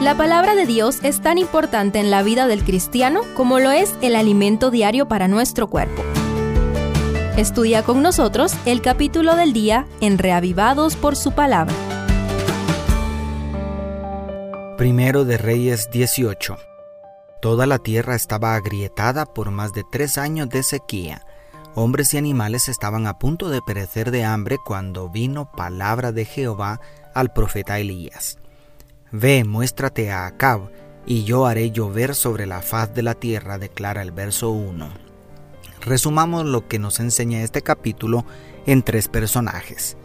La palabra de Dios es tan importante en la vida del cristiano como lo es el alimento diario para nuestro cuerpo. Estudia con nosotros el capítulo del día en Reavivados por su palabra. Primero de Reyes 18. Toda la tierra estaba agrietada por más de tres años de sequía. Hombres y animales estaban a punto de perecer de hambre cuando vino palabra de Jehová al profeta Elías. Ve, muéstrate a Acab, y yo haré llover sobre la faz de la tierra, declara el verso 1. Resumamos lo que nos enseña este capítulo en tres personajes.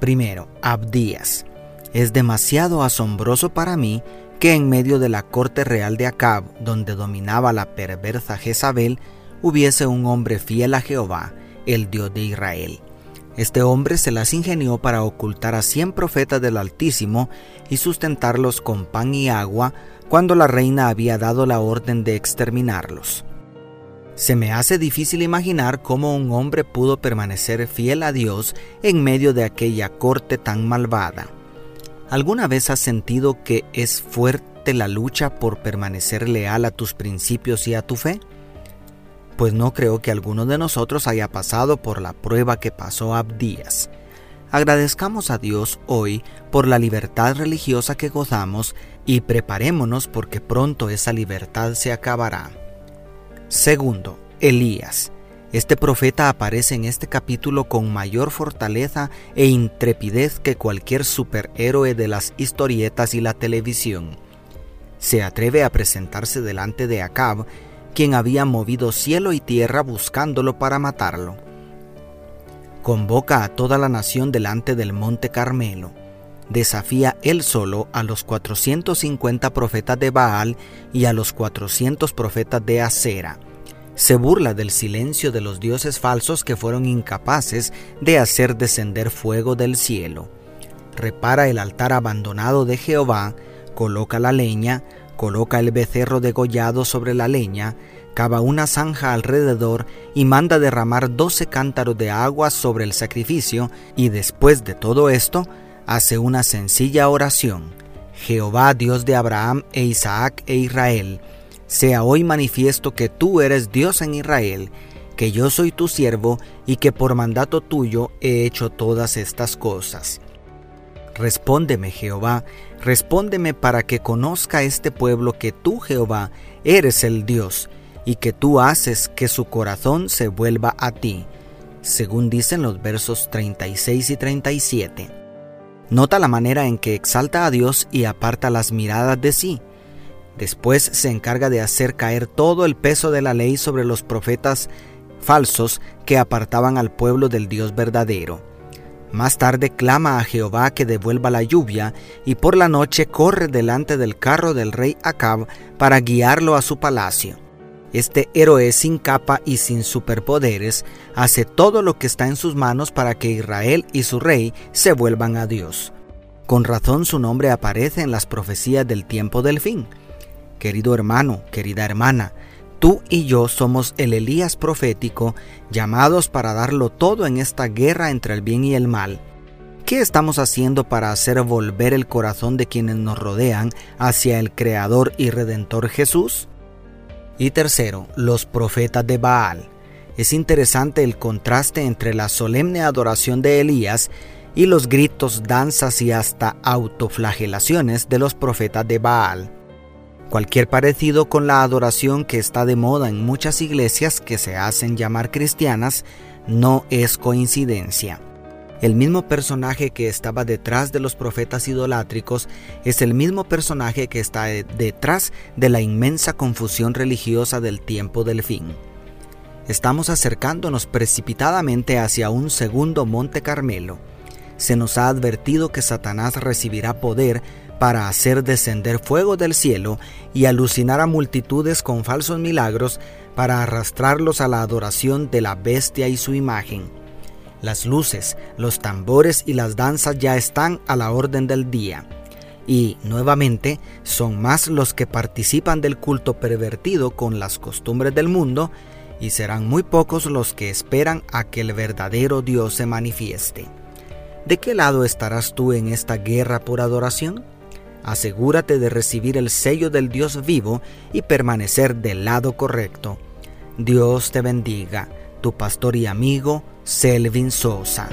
Primero, Abdías. Es demasiado asombroso para mí que en medio de la corte real de Acab, donde dominaba la perversa Jezabel, hubiese un hombre fiel a Jehová, el Dios de Israel. Este hombre se las ingenió para ocultar a cien profetas del Altísimo y sustentarlos con pan y agua cuando la reina había dado la orden de exterminarlos. Se me hace difícil imaginar cómo un hombre pudo permanecer fiel a Dios en medio de aquella corte tan malvada. ¿Alguna vez has sentido que es fuerte la lucha por permanecer leal a tus principios y a tu fe? Pues no creo que alguno de nosotros haya pasado por la prueba que pasó Abdías. Agradezcamos a Dios hoy por la libertad religiosa que gozamos y preparémonos porque pronto esa libertad se acabará. Segundo, Elías. Este profeta aparece en este capítulo con mayor fortaleza e intrepidez que cualquier superhéroe de las historietas y la televisión. Se atreve a presentarse delante de Acab quien había movido cielo y tierra buscándolo para matarlo. Convoca a toda la nación delante del monte Carmelo. Desafía él solo a los 450 profetas de Baal y a los 400 profetas de Acera. Se burla del silencio de los dioses falsos que fueron incapaces de hacer descender fuego del cielo. Repara el altar abandonado de Jehová, coloca la leña, coloca el becerro degollado sobre la leña, cava una zanja alrededor y manda derramar doce cántaros de agua sobre el sacrificio, y después de todo esto, hace una sencilla oración. Jehová Dios de Abraham e Isaac e Israel, sea hoy manifiesto que tú eres Dios en Israel, que yo soy tu siervo y que por mandato tuyo he hecho todas estas cosas. Respóndeme, Jehová, respóndeme para que conozca este pueblo que tú, Jehová, eres el Dios, y que tú haces que su corazón se vuelva a ti, según dicen los versos 36 y 37. Nota la manera en que exalta a Dios y aparta las miradas de sí. Después se encarga de hacer caer todo el peso de la ley sobre los profetas falsos que apartaban al pueblo del Dios verdadero. Más tarde clama a Jehová que devuelva la lluvia, y por la noche corre delante del carro del rey Acab para guiarlo a su palacio. Este héroe sin capa y sin superpoderes hace todo lo que está en sus manos para que Israel y su rey se vuelvan a Dios. Con razón su nombre aparece en las profecías del tiempo del fin. Querido hermano, querida hermana, Tú y yo somos el Elías profético, llamados para darlo todo en esta guerra entre el bien y el mal. ¿Qué estamos haciendo para hacer volver el corazón de quienes nos rodean hacia el Creador y Redentor Jesús? Y tercero, los profetas de Baal. Es interesante el contraste entre la solemne adoración de Elías y los gritos, danzas y hasta autoflagelaciones de los profetas de Baal. Cualquier parecido con la adoración que está de moda en muchas iglesias que se hacen llamar cristianas no es coincidencia. El mismo personaje que estaba detrás de los profetas idolátricos es el mismo personaje que está detrás de la inmensa confusión religiosa del tiempo del fin. Estamos acercándonos precipitadamente hacia un segundo Monte Carmelo. Se nos ha advertido que Satanás recibirá poder para hacer descender fuego del cielo y alucinar a multitudes con falsos milagros para arrastrarlos a la adoración de la bestia y su imagen. Las luces, los tambores y las danzas ya están a la orden del día. Y, nuevamente, son más los que participan del culto pervertido con las costumbres del mundo, y serán muy pocos los que esperan a que el verdadero Dios se manifieste. ¿De qué lado estarás tú en esta guerra por adoración? Asegúrate de recibir el sello del Dios vivo y permanecer del lado correcto. Dios te bendiga, tu pastor y amigo Selvin Sosa.